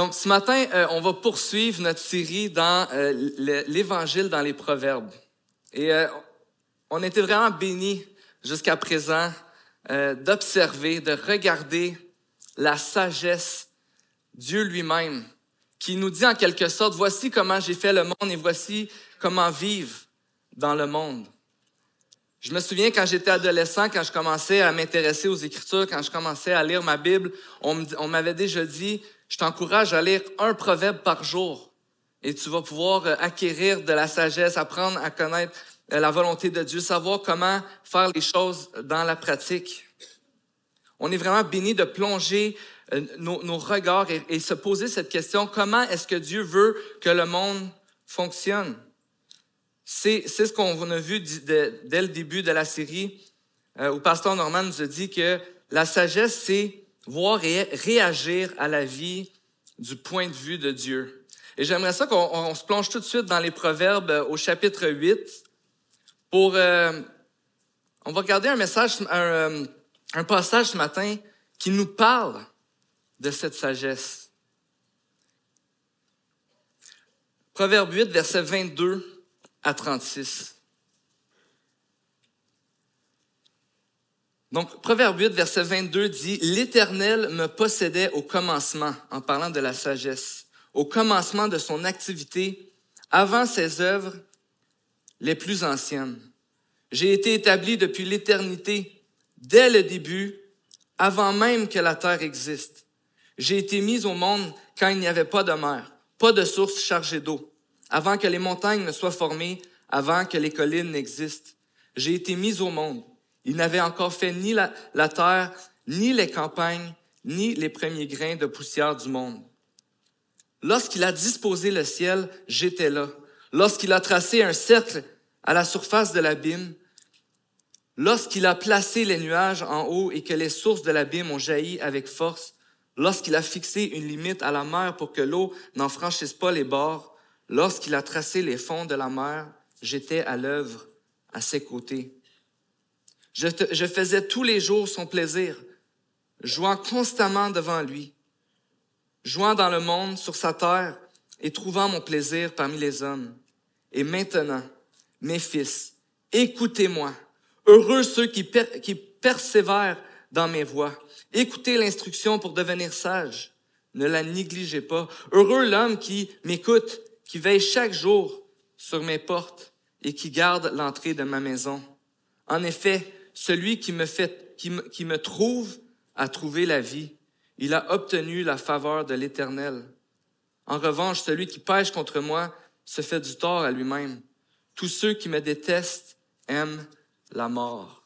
Donc, ce matin, euh, on va poursuivre notre série dans euh, l'Évangile dans les Proverbes. Et euh, on était vraiment bénis jusqu'à présent d'observer, de regarder la sagesse, Dieu lui-même, qui nous dit en quelque sorte, voici comment j'ai fait le monde et voici comment vivre dans le monde. Je me souviens quand j'étais adolescent, quand je commençais à m'intéresser aux Écritures, quand je commençais à lire ma Bible, on m'avait déjà dit, je t'encourage à lire un proverbe par jour et tu vas pouvoir euh, acquérir de la sagesse, apprendre à connaître euh, la volonté de Dieu, savoir comment faire les choses dans la pratique. On est vraiment béni de plonger euh, nos, regards et, se poser cette question, comment est-ce que Dieu veut que le monde fonctionne? C'est, ce qu'on a vu dès le début de la série, où Pasteur Norman nous a dit que la sagesse, c'est voir et réagir à la vie du point de vue de Dieu. Et j'aimerais ça qu'on se plonge tout de suite dans les Proverbes euh, au chapitre 8 pour... Euh, on va regarder un message, un, euh, un passage ce matin qui nous parle de cette sagesse. Proverbe 8, versets 22 à 36. Donc, Proverbe 8, verset 22 dit, L'Éternel me possédait au commencement, en parlant de la sagesse, au commencement de son activité, avant ses œuvres les plus anciennes. J'ai été établi depuis l'éternité, dès le début, avant même que la terre existe. J'ai été mis au monde quand il n'y avait pas de mer, pas de source chargée d'eau, avant que les montagnes ne soient formées, avant que les collines n'existent. J'ai été mis au monde il n'avait encore fait ni la, terre, ni les campagnes, ni les premiers grains de poussière du monde. Lorsqu'il a disposé le ciel, j'étais là. Lorsqu'il a tracé un cercle à la surface de l'abîme, lorsqu'il a placé les nuages en haut et que les sources de l'abîme ont jailli avec force, lorsqu'il a fixé une limite à la mer pour que l'eau n'en franchisse pas les bords, lorsqu'il a tracé les fonds de la mer, j'étais à l'œuvre à ses côtés. Je, faisais tous les jours son plaisir, jouant constamment devant lui, jouant dans le monde, sur sa terre, et trouvant mon plaisir parmi les hommes. Et maintenant, mes fils, écoutez-moi. Heureux ceux qui, qui persévèrent dans mes voies. Écoutez l'instruction pour devenir sage. Ne la négligez pas. Heureux l'homme qui m'écoute, qui veille chaque jour sur mes portes et qui garde l'entrée de ma maison. En effet, celui qui me, fait, qui me, trouve a trouvé la vie. Il a obtenu la faveur de l'Éternel. En revanche, celui qui pêche contre moi se fait du tort à lui-même. Tous ceux qui me détestent aiment la mort.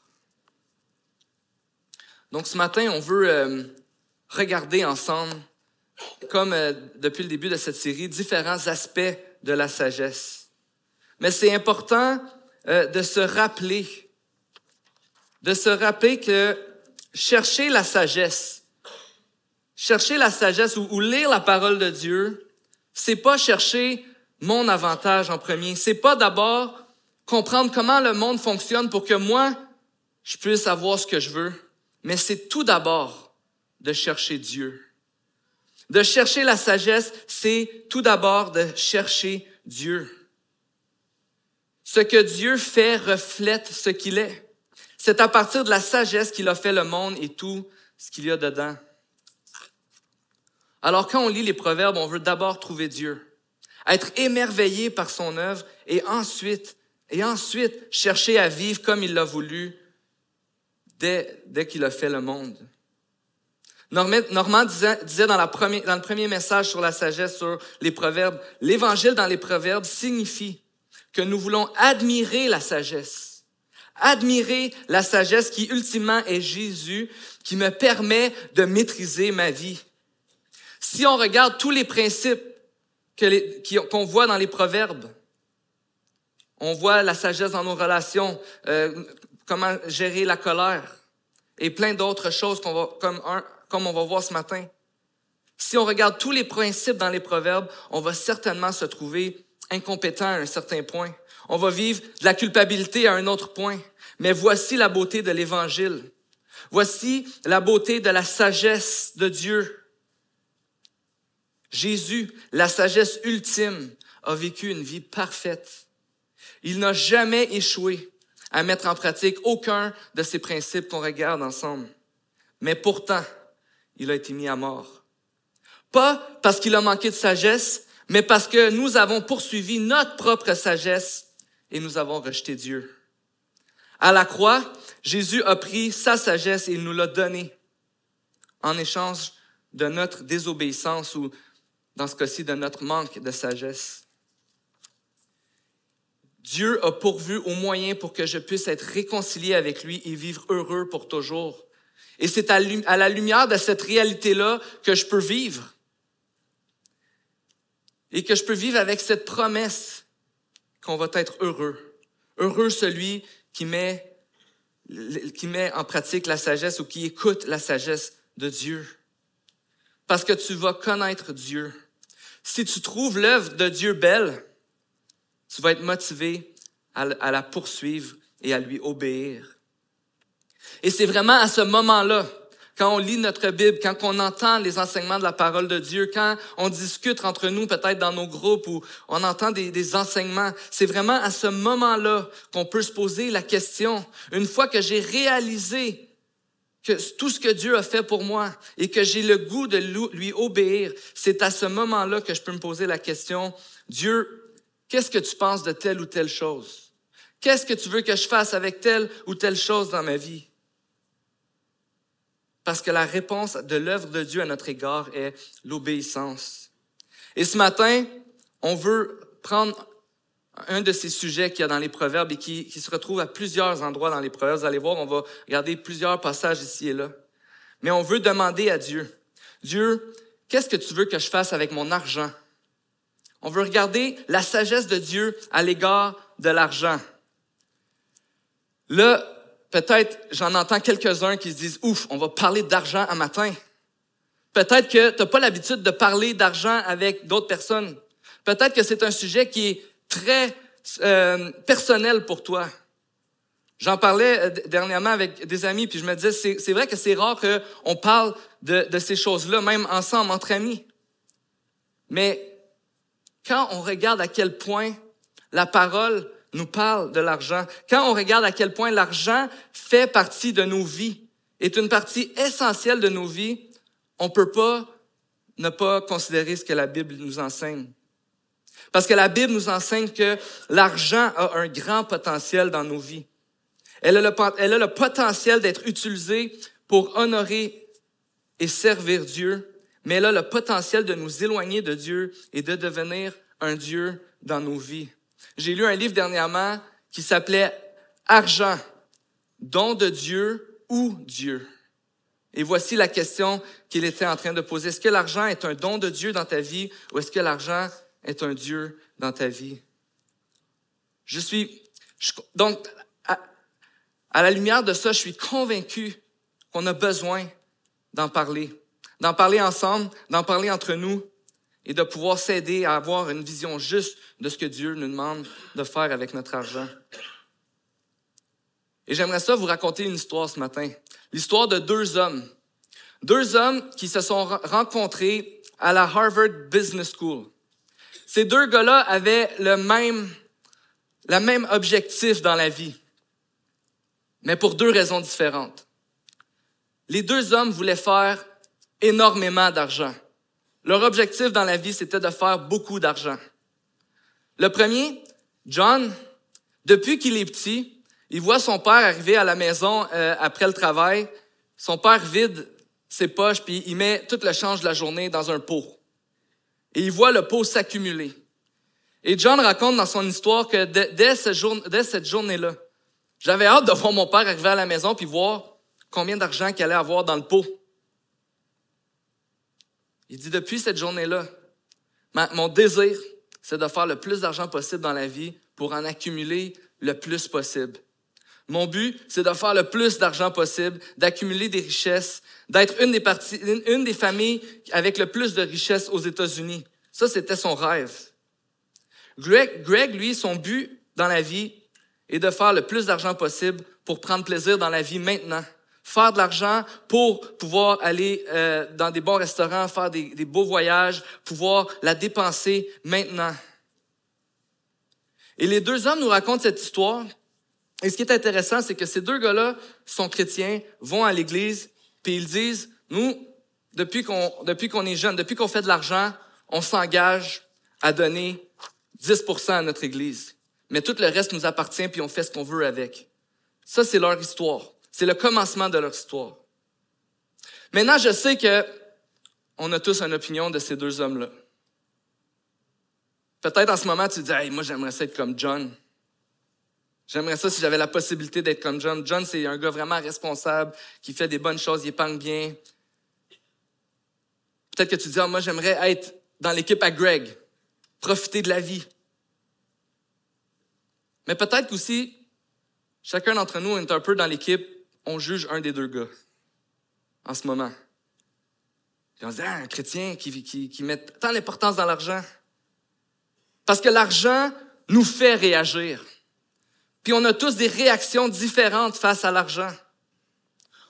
Donc ce matin, on veut euh, regarder ensemble, comme euh, depuis le début de cette série, différents aspects de la sagesse. Mais c'est important euh, de se rappeler de se rappeler que chercher la sagesse, chercher la sagesse ou, lire la parole de Dieu, c'est pas chercher mon avantage en premier. C'est pas d'abord comprendre comment le monde fonctionne pour que moi, je puisse avoir ce que je veux. Mais c'est tout d'abord de chercher Dieu. De chercher la sagesse, c'est tout d'abord de chercher Dieu. Ce que Dieu fait reflète ce qu'il est. C'est à partir de la sagesse qu'il a fait le monde et tout ce qu'il y a dedans. Alors quand on lit les proverbes, on veut d'abord trouver Dieu, être émerveillé par son œuvre et ensuite, et ensuite chercher à vivre comme il l'a voulu dès, dès qu'il a fait le monde. Normand disait, dans, la dans le premier message sur la sagesse, sur les proverbes, l'évangile dans les proverbes signifie que nous voulons admirer la sagesse Admirer la sagesse qui ultimement est Jésus, qui me permet de maîtriser ma vie. Si on regarde tous les principes qu'on voit dans les proverbes, on voit la sagesse dans nos relations, euh, comment gérer la colère et plein d'autres choses qu'on va, comme, comme on va voir ce matin. Si on regarde tous les principes dans les proverbes, on va certainement se trouver incompétent à un certain point. On va vivre de la culpabilité à un autre point. Mais voici la beauté de l'Évangile. Voici la beauté de la sagesse de Dieu. Jésus, la sagesse ultime, a vécu une vie parfaite. Il n'a jamais échoué à mettre en pratique aucun de ces principes qu'on regarde ensemble. Mais pourtant, il a été mis à mort. Pas parce qu'il a manqué de sagesse, mais parce que nous avons poursuivi notre propre sagesse et nous avons rejeté Dieu. À la croix, Jésus a pris sa sagesse et il nous l'a donnée en échange de notre désobéissance ou, dans ce cas-ci, de notre manque de sagesse. Dieu a pourvu au moyen pour que je puisse être réconcilié avec lui et vivre heureux pour toujours. Et c'est à la lumière de cette réalité-là que je peux vivre. Et que je peux vivre avec cette promesse qu'on va être heureux. Heureux celui qui met, qui met en pratique la sagesse ou qui écoute la sagesse de Dieu. Parce que tu vas connaître Dieu. Si tu trouves l'œuvre de Dieu belle, tu vas être motivé à, la poursuivre et à lui obéir. Et c'est vraiment à ce moment-là, quand on lit notre Bible, quand on entend les enseignements de la parole de Dieu, quand on discute entre nous, peut-être dans nos groupes, ou on entend des, des enseignements, c'est vraiment à ce moment-là qu'on peut se poser la question, une fois que j'ai réalisé que tout ce que Dieu a fait pour moi et que j'ai le goût de lui obéir, c'est à ce moment-là que je peux me poser la question, Dieu, qu'est-ce que tu penses de telle ou telle chose? Qu'est-ce que tu veux que je fasse avec telle ou telle chose dans ma vie? Parce que la réponse de l'œuvre de Dieu à notre égard est l'obéissance. Et ce matin, on veut prendre un de ces sujets qu'il y a dans les Proverbes et qui, se retrouve à plusieurs endroits dans les Proverbes. Vous allez voir, on va regarder plusieurs passages ici et là. Mais on veut demander à Dieu, Dieu, qu'est-ce que tu veux que je fasse avec mon argent? On veut regarder la sagesse de Dieu à l'égard de l'argent. Là, peut-être j'en entends quelques-uns qui se disent, ouf, on va parler d'argent un matin. Peut-être que tu n'as pas l'habitude de parler d'argent avec d'autres personnes. Peut-être que c'est un sujet qui est très euh, personnel pour toi. J'en parlais euh, dernièrement avec des amis, puis je me disais, c'est vrai que c'est rare qu'on parle de, de ces choses-là, même ensemble, entre amis. Mais quand on regarde à quel point la parole nous parle de l'argent, quand on regarde à quel point l'argent fait partie de nos vies, est une partie essentielle de nos vies, on ne peut pas ne pas considérer ce que la Bible nous enseigne. Parce que la Bible nous enseigne que l'argent a un grand potentiel dans nos vies. Elle a le, elle a le potentiel d'être utilisée pour honorer et servir Dieu, mais elle a le potentiel de nous éloigner de Dieu et de devenir un Dieu dans nos vies. J'ai lu un livre dernièrement qui s'appelait Argent, don de Dieu ou Dieu. Et voici la question qu'il était en train de poser. Est-ce que l'argent est un don de Dieu dans ta vie ou est-ce que l'argent est un Dieu dans ta vie? Je suis, donc, à, à, la lumière de ça, je suis convaincu qu'on a besoin d'en parler, d'en parler ensemble, d'en parler entre nous et de pouvoir s'aider à avoir une vision juste de ce que Dieu nous demande de faire avec notre argent. Et j'aimerais ça vous raconter une histoire ce matin. L'histoire de deux hommes. Deux hommes qui se sont rencontrés à la Harvard Business School. Ces deux gars-là avaient le même, le même objectif dans la vie, mais pour deux raisons différentes. Les deux hommes voulaient faire énormément d'argent. Leur objectif dans la vie, c'était de faire beaucoup d'argent. Le premier, John, depuis qu'il est petit, il voit son père arriver à la maison euh, après le travail. Son père vide ses poches, puis il met tout le change de la journée dans un pot et il voit le pot s'accumuler. Et John raconte dans son histoire que dès, cette journée-là, j'avais hâte de voir mon père arriver à la maison puis voir combien d'argent qu'il allait avoir dans le pot. Il dit, depuis cette journée-là, mon désir, c'est de faire le plus d'argent possible dans la vie pour en accumuler le plus possible. Mon but, c'est de faire le plus d'argent possible, d'accumuler des richesses, d'être une des, familles avec le plus de richesses aux États-Unis. Ça, c'était son rêve. Greg, Greg, lui, son but dans la vie est de faire le plus d'argent possible pour prendre plaisir dans la vie maintenant. Faire de l'argent pour pouvoir aller euh, dans des bons restaurants, faire des, des beaux voyages, pouvoir la dépenser maintenant. Et les deux hommes nous racontent cette histoire. Et ce qui est intéressant, c'est que ces deux gars-là sont chrétiens, vont à l'église, puis ils disent, nous, depuis qu'on depuis qu'on est jeune, depuis qu'on fait de l'argent, on s'engage à donner 10% à notre église. Mais tout le reste nous appartient, puis on fait ce qu'on veut avec. Ça, c'est leur histoire. C'est le commencement de leur histoire. Maintenant, je sais que on a tous une opinion de ces deux hommes-là. Peut-être en ce moment, tu dis, hey, moi, j'aimerais ça être comme John. J'aimerais ça si j'avais la possibilité d'être comme John. John, c'est un gars vraiment responsable, qui fait des bonnes choses, il épargne bien. Peut-être que tu dis, ah, moi, j'aimerais être dans l'équipe à Greg, profiter de la vie. Mais peut-être qu'aussi, chacun d'entre nous est un peu dans l'équipe, on juge un des deux gars en ce moment. on se dit, ah, un chrétien qui, qui, met tant d'importance dans l'argent. Parce que l'argent nous fait réagir. Puis on a tous des réactions différentes face à l'argent.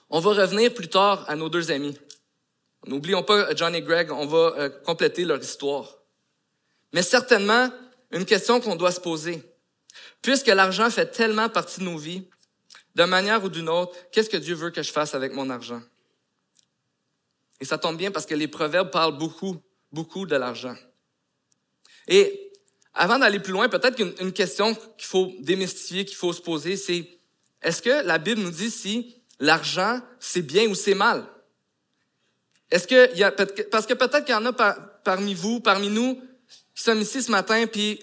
On va revenir plus tard à nos deux amis. N'oublions pas John et Greg, on va euh, compléter leur histoire. Mais certainement, une question qu'on doit se poser. Puisque l'argent fait tellement partie de nos vies, de manière ou d'une autre, qu'est-ce que Dieu veut que je fasse avec mon argent? Et ça tombe bien parce que les proverbes parlent beaucoup, beaucoup de l'argent. Et avant d'aller plus loin, peut-être qu'une question qu'il faut démystifier, qu'il faut se poser, c'est est-ce que la Bible nous dit si l'argent, c'est bien ou c'est mal? Est-ce que parce que peut-être qu'il y en a parmi vous, parmi nous, qui sommes ici ce matin, puis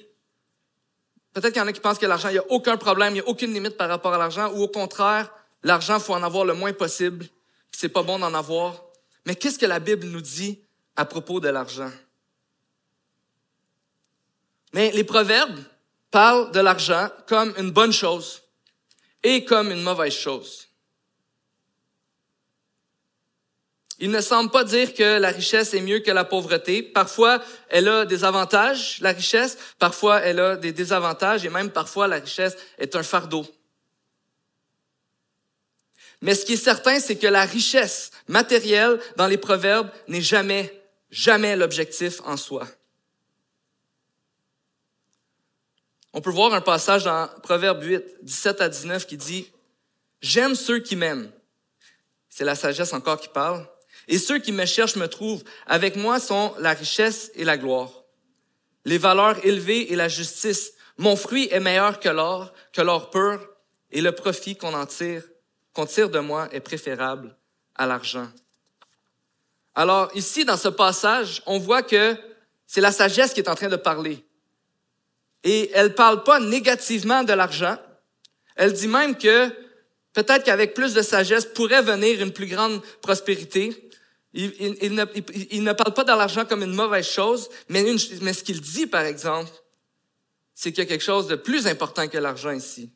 peut-être qu'il y en a qui pensent que l'argent, il n'y a aucun problème, il n'y a aucune limite par rapport à l'argent, ou au contraire, l'argent, faut en avoir le moins possible, c'est pas bon d'en avoir. Mais qu'est-ce que la Bible nous dit à propos de l'argent? Mais les proverbes parlent de l'argent comme une bonne chose et comme une mauvaise chose. Il ne semble pas dire que la richesse est mieux que la pauvreté. Parfois, elle a des avantages, la richesse. Parfois, elle a des désavantages et même parfois, la richesse est un fardeau. Mais ce qui est certain, c'est que la richesse matérielle dans les proverbes n'est jamais, jamais l'objectif en soi. On peut voir un passage dans Proverbe 8, 17 à 19 qui dit, J'aime ceux qui m'aiment. C'est la sagesse encore qui parle. Et ceux qui me cherchent me trouvent. Avec moi sont la richesse et la gloire, les valeurs élevées et la justice. Mon fruit est meilleur que l'or, que l'or pur, et le profit qu'on en tire, qu'on tire de moi est préférable à l'argent. Alors ici, dans ce passage, on voit que c'est la sagesse qui est en train de parler. Et elle parle pas négativement de l'argent. Elle dit même que peut-être qu'avec plus de sagesse pourrait venir une plus grande prospérité. Il, ne, parle pas de l'argent comme une mauvaise chose, mais, ce qu'il dit, par exemple, c'est qu'il y a quelque chose de plus important que l'argent ici.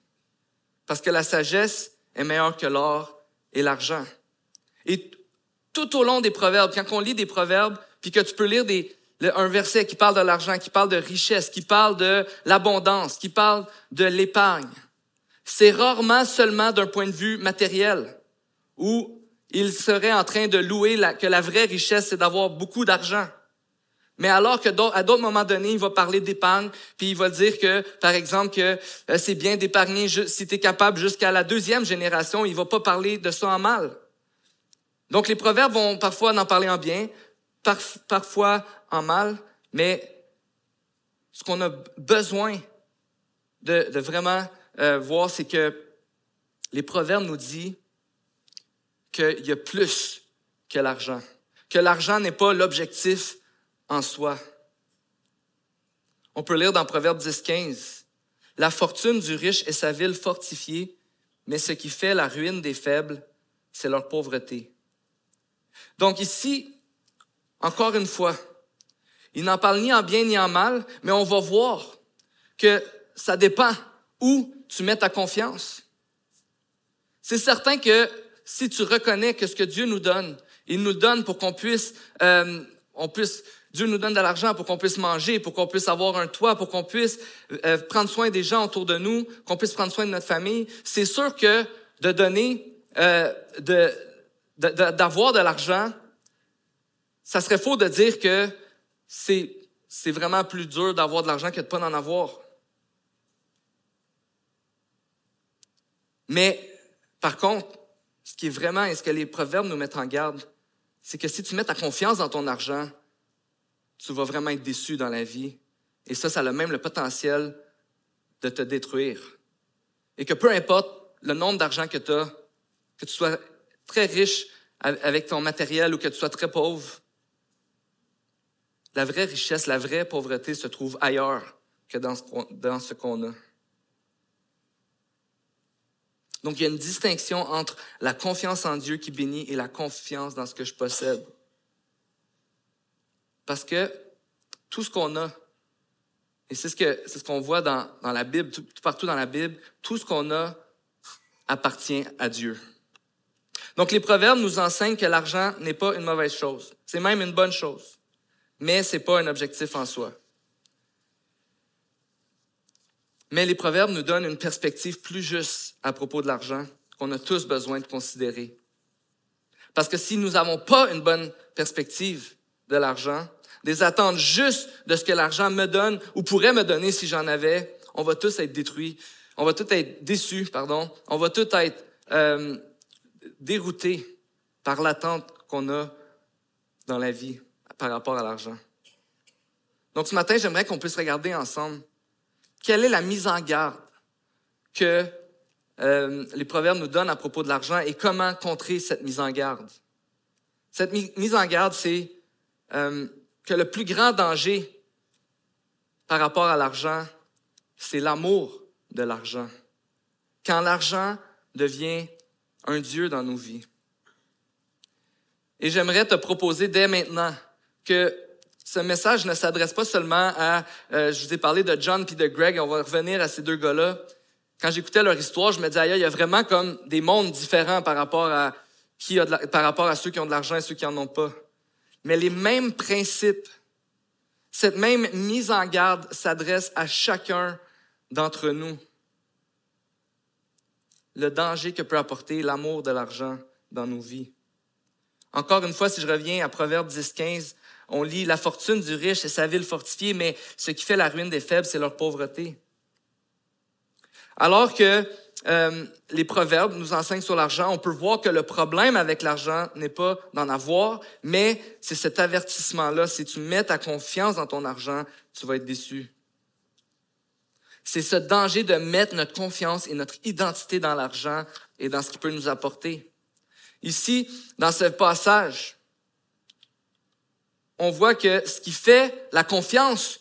Parce que la sagesse est meilleure que l'or et l'argent. Et tout au long des proverbes, quand on lit des proverbes, puis que tu peux lire un verset qui parle de l'argent, qui parle de richesse, qui parle de l'abondance, qui parle de l'épargne. C'est rarement seulement d'un point de vue matériel, où il serait en train de louer que la vraie richesse, c'est d'avoir beaucoup d'argent. Mais alors que à d'autres moments donnés, il va parler d'épargne, puis il va dire que, par exemple, que euh, c'est bien d'épargner si tu es capable jusqu'à la deuxième génération, il va pas parler de ça en mal. Donc les proverbes vont parfois en parler en bien, parfois en mal, mais ce qu'on a besoin de, vraiment euh, voir, c'est que les proverbes nous disent qu'il y a plus que l'argent, que l'argent n'est pas l'objectif en soi. On peut lire dans Proverbe 10, 15, La fortune du riche est sa ville fortifiée, mais ce qui fait la ruine des faibles, c'est leur pauvreté. Donc ici, encore une fois, il n'en parle ni en bien ni en mal, mais on va voir que ça dépend où tu mets ta confiance. C'est certain que si tu reconnais que ce que Dieu nous donne, il nous donne pour qu'on puisse, euh, on puisse, Dieu nous donne de l'argent pour qu'on puisse manger, pour qu'on puisse avoir un toit, pour qu'on puisse euh, prendre soin des gens autour de nous, qu'on puisse prendre soin de notre famille. C'est sûr que de donner euh, de, d'avoir de, l'argent, ça serait faux de dire que c'est, c'est vraiment plus dur d'avoir de l'argent que de pas en avoir. Mais, par contre, ce qui est vraiment, et ce que les proverbes nous mettent en garde, c'est que si tu mets ta confiance dans ton argent, tu vas vraiment être déçu dans la vie. Et ça, ça a même le potentiel de te détruire. Et que peu importe le nombre d'argent que tu as, que tu sois très riche avec ton matériel ou que tu sois très pauvre, la vraie richesse, la vraie pauvreté se trouve ailleurs que dans ce qu'on a. Donc, il y a une distinction entre la confiance en Dieu qui bénit et la confiance dans ce que je possède. Parce que tout ce qu'on a, et c'est ce que c'est ce qu'on voit dans, dans, la Bible, tout, partout dans la Bible, tout ce qu'on a appartient à Dieu. Donc les proverbes nous enseignent que l'argent n'est pas une mauvaise chose, c'est même une bonne chose, mais c'est pas un objectif en soi. Mais les proverbes nous donnent une perspective plus juste à propos de l'argent qu'on a tous besoin de considérer. Parce que si nous n'avons pas une bonne perspective de l'argent, des attentes justes de ce que l'argent me donne ou pourrait me donner si j'en avais, on va tous être détruits, on va tous être déçus, pardon, on va tous être euh, déroutés par l'attente qu'on a dans la vie par rapport à l'argent. Donc ce matin, j'aimerais qu'on puisse regarder ensemble quelle est la mise en garde que euh, les proverbes nous donnent à propos de l'argent et comment contrer cette mise en garde? Cette mise en garde, c'est euh, que le plus grand danger par rapport à l'argent, c'est l'amour de l'argent. Quand l'argent devient un Dieu dans nos vies. Et j'aimerais te proposer dès maintenant que ce message ne s'adresse pas seulement à, euh, je vous ai parlé de John puis de Greg, on va revenir à ces deux gars-là. Quand j'écoutais leur histoire, je me disais, il y a vraiment comme des mondes différents par rapport à qui a par rapport à ceux qui ont de l'argent et ceux qui en ont pas mais les mêmes principes, cette même mise en garde s'adresse à chacun d'entre nous. Le danger que peut apporter l'amour de l'argent dans nos vies. Encore une fois, si je reviens à Proverbe 10-15, on lit La fortune du riche est sa ville fortifiée, mais ce qui fait la ruine des faibles, c'est leur pauvreté. Alors que euh, les proverbes nous enseignent sur l'argent, on peut voir que le problème avec l'argent n'est pas d'en avoir, mais c'est cet avertissement-là. Si tu mets ta confiance dans ton argent, tu vas être déçu. C'est ce danger de mettre notre confiance et notre identité dans l'argent et dans ce qu'il peut nous apporter. Ici, dans ce passage, on voit que ce qui fait la confiance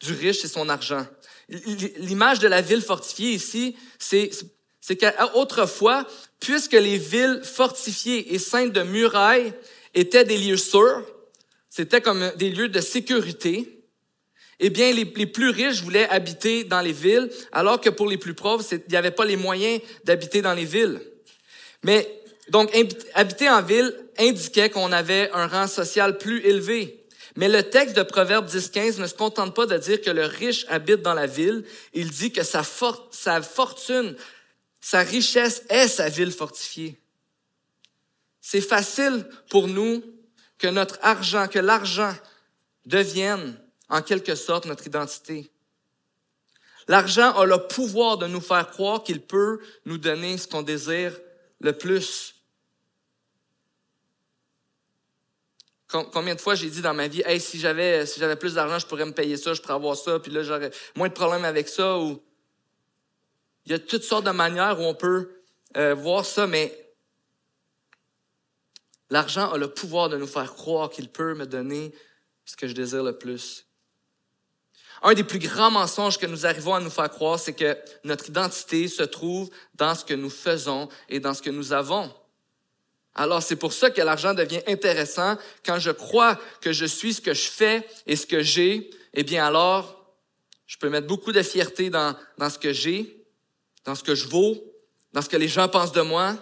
du riche, c'est son argent. L'image de la ville fortifiée ici, c'est, qu'autrefois, puisque les villes fortifiées et saintes de murailles étaient des lieux sûrs, c'était comme des lieux de sécurité, eh bien, les, les, plus riches voulaient habiter dans les villes, alors que pour les plus pauvres, il n'y avait pas les moyens d'habiter dans les villes. Mais donc, habiter en ville indiquait qu'on avait un rang social plus élevé. Mais le texte de Proverbe 10.15 ne se contente pas de dire que le riche habite dans la ville. Il dit que sa, sa fortune, sa richesse est sa ville fortifiée. C'est facile pour nous que notre argent, que l'argent devienne en quelque sorte notre identité. L'argent a le pouvoir de nous faire croire qu'il peut nous donner ce qu'on désire le plus. Combien de fois j'ai dit dans ma vie, hey, si j'avais si j'avais plus d'argent, je pourrais me payer ça, je pourrais avoir ça, puis là j'aurais moins de problèmes avec ça. Ou il y a toutes sortes de manières où on peut euh, voir ça, mais l'argent a le pouvoir de nous faire croire qu'il peut me donner ce que je désire le plus. Un des plus grands mensonges que nous arrivons à nous faire croire, c'est que notre identité se trouve dans ce que nous faisons et dans ce que nous avons. Alors c'est pour ça que l'argent devient intéressant. Quand je crois que je suis ce que je fais et ce que j'ai, eh bien alors, je peux mettre beaucoup de fierté dans, dans ce que j'ai, dans ce que je vaux, dans ce que les gens pensent de moi,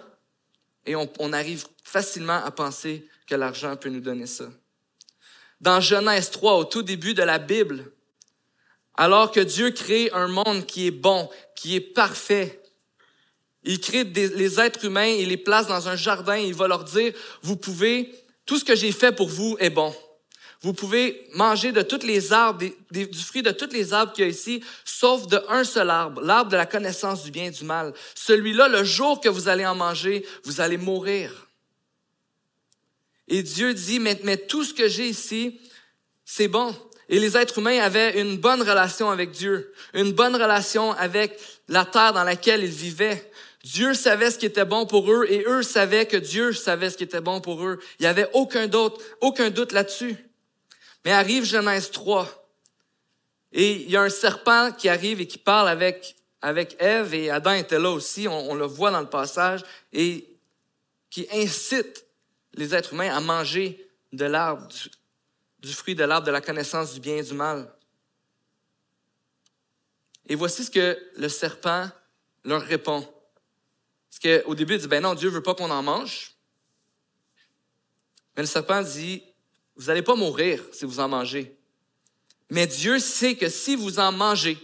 et on, on arrive facilement à penser que l'argent peut nous donner ça. Dans Genèse 3, au tout début de la Bible, alors que Dieu crée un monde qui est bon, qui est parfait, Il crée les êtres humains, il les place dans un jardin, il va leur dire, vous pouvez, tout ce que j'ai fait pour vous est bon. Vous pouvez manger de toutes les arbres, du fruit de toutes les arbres qu'il y a ici, sauf de un seul arbre, l'arbre de la connaissance du bien et du mal. Celui-là, le jour que vous allez en manger, vous allez mourir. Et Dieu dit, mais, mais tout ce que j'ai ici, c'est bon. Et les êtres humains avaient une bonne relation avec Dieu, une bonne relation avec la terre dans laquelle ils vivaient. Dieu savait ce qui était bon pour eux et eux savaient que Dieu savait ce qui était bon pour eux. Il n'y avait aucun doute, aucun doute là-dessus. Mais arrive Genèse 3 et il y a un serpent qui arrive et qui parle avec, avec Ève et Adam était là aussi, on, on le voit dans le passage, et qui incite les êtres humains à manger de l'arbre du fruit de l'arbre de la connaissance du bien et du mal. Et voici ce que le serpent leur répond. Parce qu'au début, il dit, ben non, Dieu veut pas qu'on en mange. Mais le serpent dit, vous n'allez pas mourir si vous en mangez. Mais Dieu sait que si vous en mangez,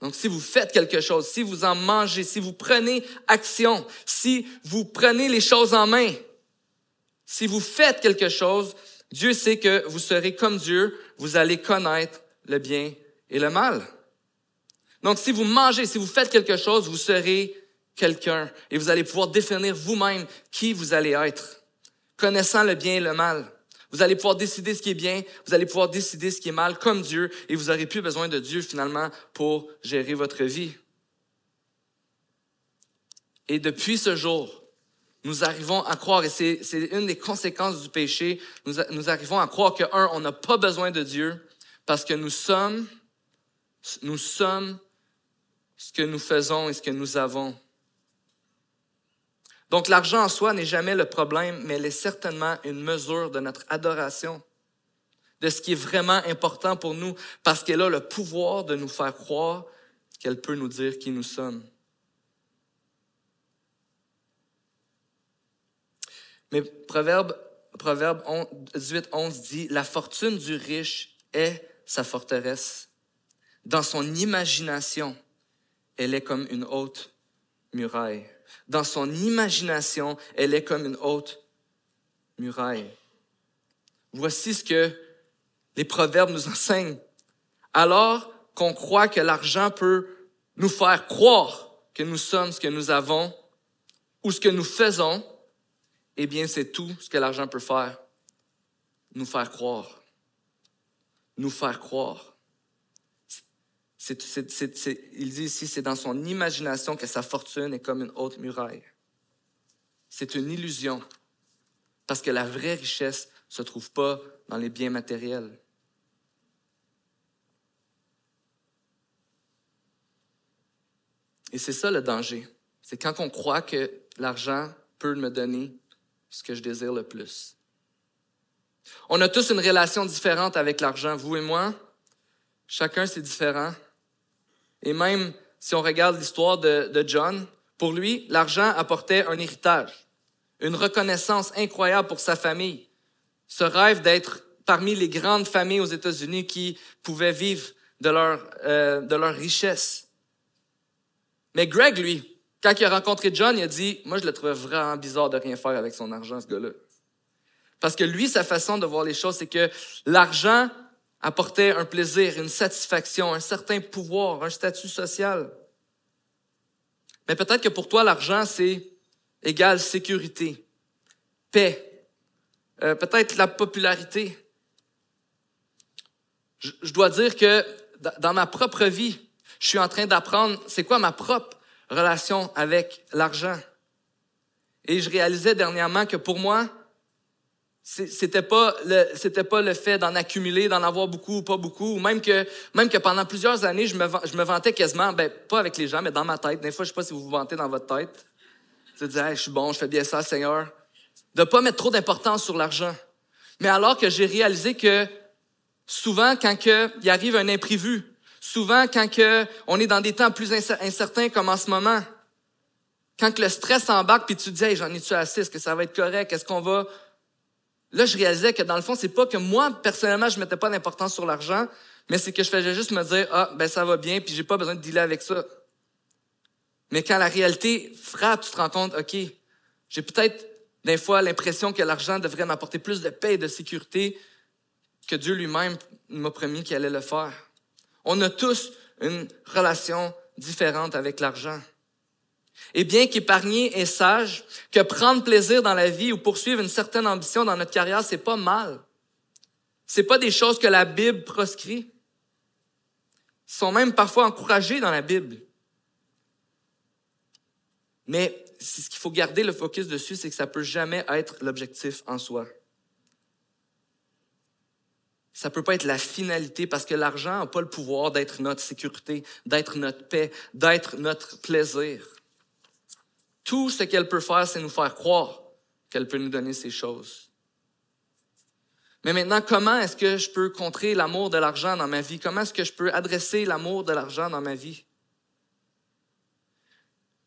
donc si vous faites quelque chose, si vous en mangez, si vous prenez action, si vous prenez les choses en main, si vous faites quelque chose, Dieu sait que vous serez comme Dieu, vous allez connaître le bien et le mal. Donc, si vous mangez, si vous faites quelque chose, vous serez quelqu'un et vous allez pouvoir définir vous-même qui vous allez être, connaissant le bien et le mal. Vous allez pouvoir décider ce qui est bien, vous allez pouvoir décider ce qui est mal comme Dieu et vous n'aurez plus besoin de Dieu finalement pour gérer votre vie. Et depuis ce jour, nous arrivons à croire, et c'est une des conséquences du péché, nous, nous arrivons à croire que, un, on n'a pas besoin de Dieu parce que nous sommes, nous sommes ce que nous faisons et ce que nous avons. Donc l'argent en soi n'est jamais le problème, mais elle est certainement une mesure de notre adoration, de ce qui est vraiment important pour nous, parce qu'elle a le pouvoir de nous faire croire qu'elle peut nous dire qui nous sommes. Mais Proverbe, Proverbe 18, 11 dit, La fortune du riche est sa forteresse. Dans son imagination, elle est comme une haute muraille. Dans son imagination, elle est comme une haute muraille. Voici ce que les proverbes nous enseignent. Alors qu'on croit que l'argent peut nous faire croire que nous sommes ce que nous avons ou ce que nous faisons, eh bien, c'est tout ce que l'argent peut faire. Nous faire croire. Nous faire croire. Il dit ici, c'est dans son imagination que sa fortune est comme une haute muraille. C'est une illusion. Parce que la vraie richesse se trouve pas dans les biens matériels. Et c'est ça le danger. C'est quand on croit que l'argent peut me donner ce que je désire le plus. On a tous une relation différente avec l'argent, vous et moi. Chacun, c'est différent. Et même si on regarde l'histoire de, John, pour lui, l'argent apportait un héritage, une reconnaissance incroyable pour sa famille, ce rêve d'être parmi les grandes familles aux États-Unis qui pouvaient vivre de leur, euh, de leur richesse. Mais Greg, lui, quand il a rencontré John, il a dit, moi, je le trouvais vraiment bizarre de rien faire avec son argent, ce gars-là. Parce que lui, sa façon de voir les choses, c'est que l'argent apportait un plaisir, une satisfaction, un certain pouvoir, un statut social. Mais peut-être que pour toi, l'argent, c'est égal sécurité, paix, euh, peut-être la popularité. Je, je dois dire que dans ma propre vie, je suis en train d'apprendre c'est quoi ma propre relation avec l'argent. Et je réalisais dernièrement que pour moi, c'était pas le c'était pas le fait d'en accumuler, d'en avoir beaucoup ou pas beaucoup, ou même que même que pendant plusieurs années, je me je me vantais quasiment ben pas avec les gens, mais dans ma tête. Des fois, je sais pas si vous vous vantez dans votre tête. Tu dis, je suis bon, je fais bien ça, Seigneur. De pas mettre trop d'importance sur l'argent. Mais alors que j'ai réalisé que souvent, quand que, il arrive un imprévu, Souvent, quand que on est dans des temps plus incertains comme en ce moment, quand que le stress embarque, puis tu te dis, hey, j'en ai-tu assez, est-ce que ça va être correct, est-ce qu'on va... Là, je réalisais que dans le fond, c'est pas que moi, personnellement, je mettais pas d'importance sur l'argent, mais c'est que je faisais juste me dire, ah, ben ça va bien, puis j'ai pas besoin de dealer avec ça. Mais quand la réalité frappe, tu te rends compte, OK, j'ai peut-être des fois l'impression que l'argent devrait m'apporter plus de paix et de sécurité que Dieu lui-même m'a promis qu'il allait le faire. On a tous une relation différente avec l'argent. Et bien qu'épargner est sage, que prendre plaisir dans la vie ou poursuivre une certaine ambition dans notre carrière, c'est pas mal. C'est pas des choses que la Bible proscrit. Ils sont même parfois encouragés dans la Bible. Mais ce qu'il faut garder le focus dessus, c'est que ça peut jamais être l'objectif en soi. Ça peut pas être la finalité parce que l'argent n'a pas le pouvoir d'être notre sécurité, d'être notre paix, d'être notre plaisir. Tout ce qu'elle peut faire, c'est nous faire croire qu'elle peut nous donner ces choses. Mais maintenant, comment est-ce que je peux contrer l'amour de l'argent dans ma vie? Comment est-ce que je peux adresser l'amour de l'argent dans ma vie?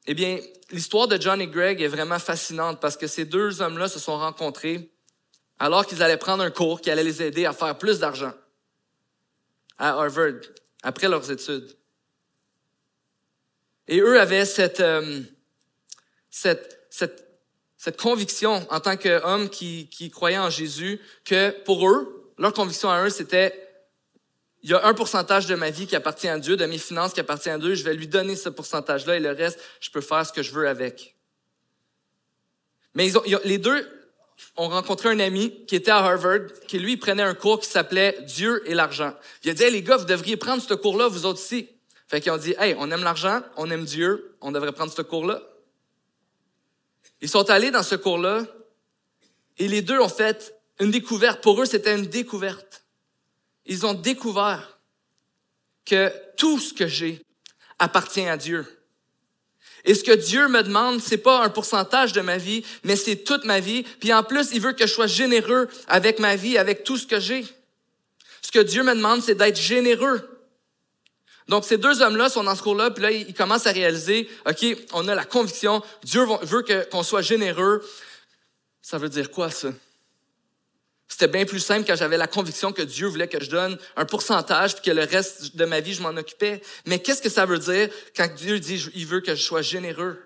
Eh bien, l'histoire de John et Greg est vraiment fascinante parce que ces deux hommes-là se sont rencontrés alors qu'ils allaient prendre un cours qui allait les aider à faire plus d'argent à Harvard après leurs études. Et eux avaient cette, euh, cette, conviction en tant qu'hommes qui, qui croyaient en Jésus que pour eux, leur conviction à eux, c'était il y a un pourcentage de ma vie qui appartient à Dieu, de mes finances qui appartient à Dieu, je vais lui donner ce pourcentage-là et le reste, je peux faire ce que je veux avec. Mais les deux ont rencontré un ami qui était à Harvard, qui lui prenait un cours qui s'appelait Dieu et l'argent. Il a dit, les gars, vous devriez prendre ce cours-là, vous autres aussi. Fait qu'ils ont dit, hey, on aime l'argent, on aime Dieu, on devrait prendre ce cours-là. Ils sont allés dans ce cours-là et les deux ont fait une découverte. Pour eux, c'était une découverte ils ont découvert que tout ce que j'ai appartient à Dieu. Et ce que Dieu me demande, c'est pas un pourcentage de ma vie, mais c'est toute ma vie. Puis en plus, il veut que je sois généreux avec ma vie, avec tout ce que j'ai. Ce que Dieu me demande, c'est d'être généreux. Donc ces deux hommes-là sont dans ce cours-là, puis là, ils commencent à réaliser, OK, on a la conviction, Dieu veut qu'on soit généreux. Ça veut dire quoi, ça? C'était bien plus simple quand j'avais la conviction que Dieu voulait que je donne un pourcentage puis que le reste de ma vie, je m'en occupais. Mais qu'est-ce que ça veut dire quand Dieu dit il veut que je sois généreux?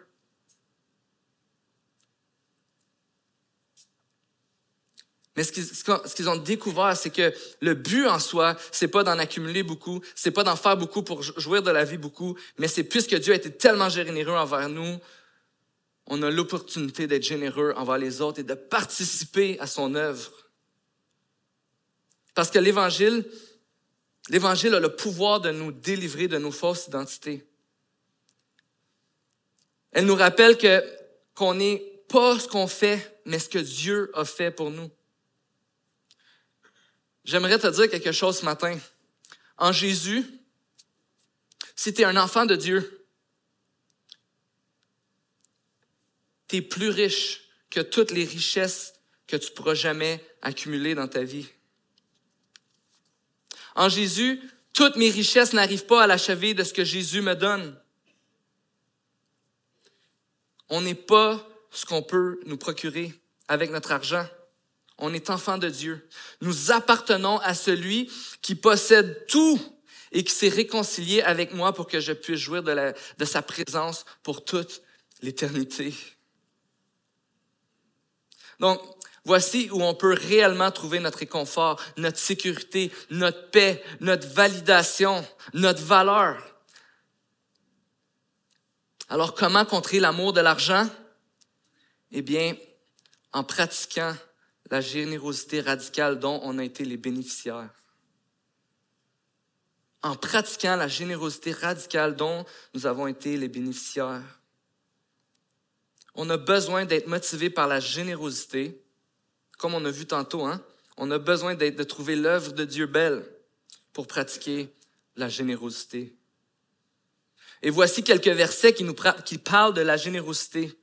Mais ce qu'ils ont découvert, c'est que le but en soi, c'est pas d'en accumuler beaucoup, c'est pas d'en faire beaucoup pour jouir de la vie beaucoup, mais c'est puisque Dieu a été tellement généreux envers nous, on a l'opportunité d'être généreux envers les autres et de participer à son œuvre. Parce que l'Évangile, l'Évangile a le pouvoir de nous délivrer de nos fausses identités. Elle nous rappelle que, qu'on n'est pas ce qu'on fait, mais ce que Dieu a fait pour nous. J'aimerais te dire quelque chose ce matin. En Jésus, si tu es un enfant de Dieu, tu es plus riche que toutes les richesses que tu pourras jamais accumuler dans ta vie. En Jésus, toutes mes richesses n'arrivent pas à l'achever de ce que Jésus me donne. On n'est pas ce qu'on peut nous procurer avec notre argent. On est enfant de Dieu. Nous appartenons à celui qui possède tout et qui s'est réconcilié avec moi pour que je puisse jouir de, de sa présence pour toute l'éternité. Donc, Voici où on peut réellement trouver notre réconfort, notre sécurité, notre paix, notre validation, notre valeur. Alors comment contrer l'amour de l'argent? Eh bien, en pratiquant la générosité radicale dont on a été les bénéficiaires. En pratiquant la générosité radicale dont nous avons été les bénéficiaires. On a besoin d'être motivé par la générosité comme on a vu tantôt, hein, on a besoin de trouver l'œuvre de Dieu belle pour pratiquer la générosité. Et voici quelques versets qui, nous, qui parlent de la générosité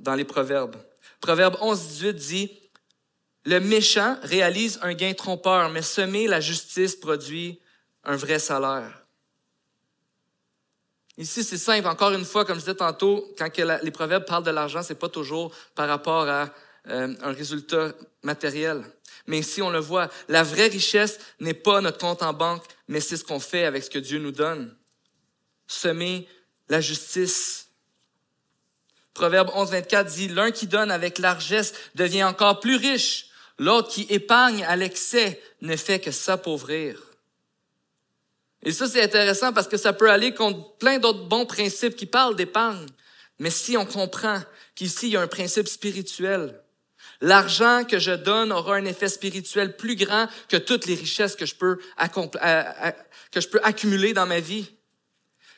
dans les Proverbes. Proverbe 11, 18 dit, Le méchant réalise un gain trompeur, mais semer la justice produit un vrai salaire. Ici, c'est simple. Encore une fois, comme je disais tantôt, quand les proverbes parlent de l'argent, c'est pas toujours par rapport à euh, un résultat matériel. Mais ici, on le voit, la vraie richesse n'est pas notre compte en banque, mais c'est ce qu'on fait avec ce que Dieu nous donne. Semer la justice. Proverbe 11, 24 dit, l'un qui donne avec largesse devient encore plus riche. L'autre qui épargne à l'excès ne fait que s'appauvrir. Et ça, c'est intéressant parce que ça peut aller contre plein d'autres bons principes qui parlent d'épargne. Mais si on comprend qu'ici, il y a un principe spirituel, l'argent que je donne aura un effet spirituel plus grand que toutes les richesses que je peux, que je peux accumuler dans ma vie.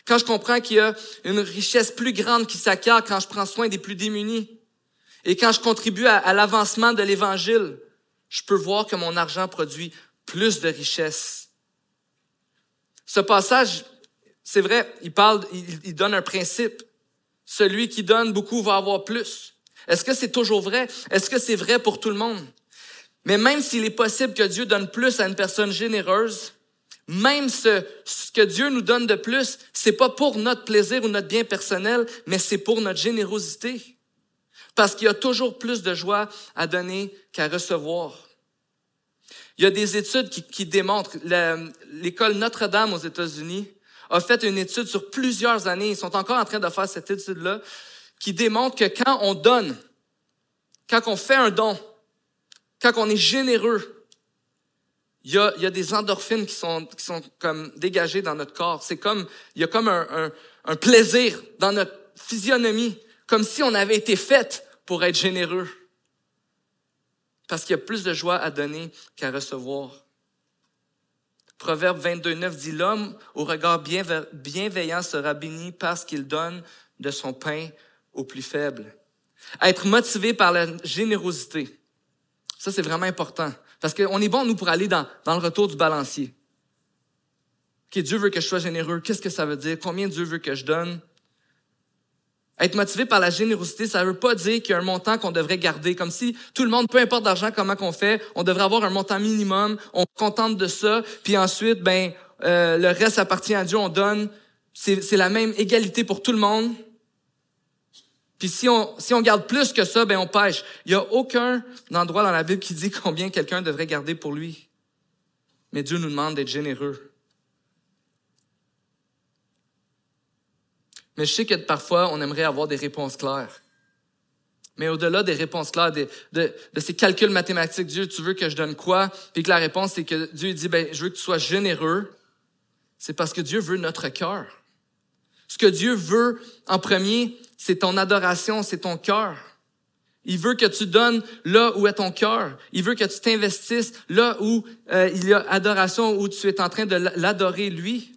Quand je comprends qu'il y a une richesse plus grande qui s'acquiert quand je prends soin des plus démunis, et quand je contribue à l'avancement de l'Évangile, je peux voir que mon argent produit plus de richesses. Ce passage, c'est vrai, il parle, il, donne un principe. Celui qui donne beaucoup va avoir plus. Est-ce que c'est toujours vrai? Est-ce que c'est vrai pour tout le monde? Mais même s'il est possible que Dieu donne plus à une personne généreuse, même ce, que Dieu nous donne de plus, c'est pas pour notre plaisir ou notre bien personnel, mais c'est pour notre générosité. Parce qu'il y a toujours plus de joie à donner qu'à recevoir. Il y a des études qui, démontrent, l'école Notre-Dame aux États-Unis a fait une étude sur plusieurs années, ils sont encore en train de faire cette étude-là, qui démontre que quand on donne, quand on fait un don, quand on est généreux, il y a, y a des endorphines qui sont, qui sont comme dégagées dans notre corps. C'est comme, il y a comme un, un, un plaisir dans notre physionomie, comme si on avait été fait pour être généreux parce qu'il y a plus de joie à donner qu'à recevoir. Proverbe 22, 9 dit L'homme au regard bienveillant sera béni parce qu'il donne de son pain aux plus faibles. Être motivé par la générosité. Ça, c'est vraiment important. Parce qu'on est bon, nous, pour aller dans, dans le retour du balancier. OK, Dieu veut que je sois généreux. Qu'est-ce que ça veut dire? Combien Dieu veut que je donne? Être motivé par la générosité, ça veut pas dire qu'il y a un montant qu'on devrait garder, comme si tout le monde, peu importe d'argent, comment qu'on fait, on devrait avoir un montant minimum, on se contente de ça, puis ensuite, ben, euh, le reste appartient à Dieu, on donne. C'est la même égalité pour tout le monde. Puis si on, si on garde plus que ça, ben on pêche. Il n'y a aucun endroit dans la Bible qui dit combien quelqu'un devrait garder pour lui. Mais Dieu nous demande d'être généreux. Mais je sais que parfois, on aimerait avoir des réponses claires. Mais au-delà des réponses claires, de, de, ces calculs mathématiques, Dieu, tu veux que je donne quoi? Puis que la réponse, c'est que Dieu dit, ben, je veux que tu sois généreux. C'est parce que Dieu veut notre cœur. Ce que Dieu veut en premier, c'est ton adoration, c'est ton cœur. Il veut que tu donnes là où est ton cœur. Il veut que tu t'investisses là où euh, il y a adoration, où tu es en train de l'adorer lui.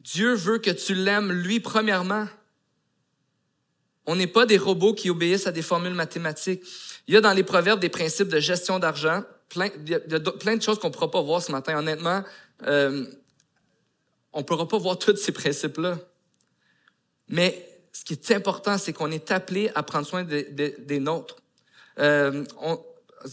Dieu veut que tu l'aimes lui premièrement. On n'est pas des robots qui obéissent à des formules mathématiques. Il y a dans les proverbes des principes de gestion d'argent, plein, il y a plein de choses qu'on ne pourra pas voir ce matin. Honnêtement, euh, on ne pourra pas voir tous ces principes-là. Mais ce qui est important, c'est qu'on est appelé à prendre soin des nôtres. Euh,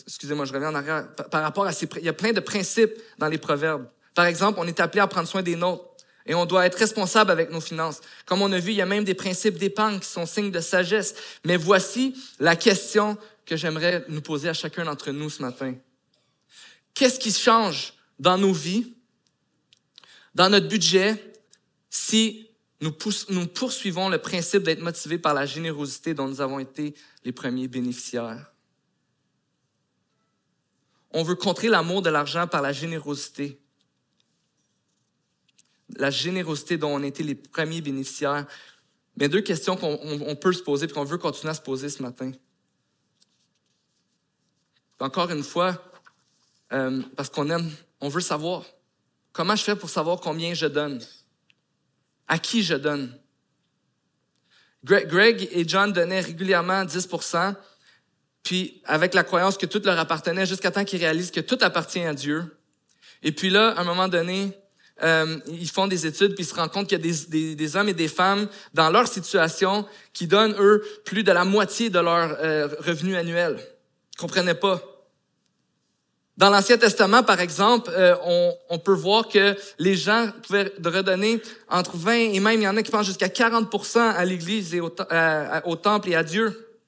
excusez-moi, je reviens en arrière. Par rapport à ces, il y a plein de principes dans les proverbes. Par exemple, on est appelé à prendre soin des nôtres. Et on doit être responsable avec nos finances. Comme on a vu, il y a même des principes d'épargne qui sont signes de sagesse. Mais voici la question que j'aimerais nous poser à chacun d'entre nous ce matin. Qu'est-ce qui change dans nos vies, dans notre budget, si nous, poursuivons le principe d'être motivés par la générosité dont nous avons été les premiers bénéficiaires? On veut contrer l'amour de l'argent par la générosité la générosité dont on a été les premiers bénéficiaires. Mais deux questions qu'on peut se poser et qu'on veut continuer à se poser ce matin. Encore une fois, euh, parce qu'on aime, on veut savoir comment je fais pour savoir combien je donne, à qui je donne? Greg et John donnaient régulièrement 10% puis avec la croyance que tout leur appartenait jusqu'à temps qu'ils réalisent que tout appartient à Dieu. Et puis là, à un moment donné, euh, ils font des études puis ils se rendent compte qu'il y a des, des, hommes et des femmes dans leur situation qui donnent, eux, plus de la moitié de leur euh, revenu annuel. Ils comprenaient pas. Dans l'Ancien Testament, par exemple, euh, on, peut voir que les gens pouvaient redonner entre 20 et même, il y en a qui pensent jusqu'à 40% à l'Église et au, Temple et à Dieu.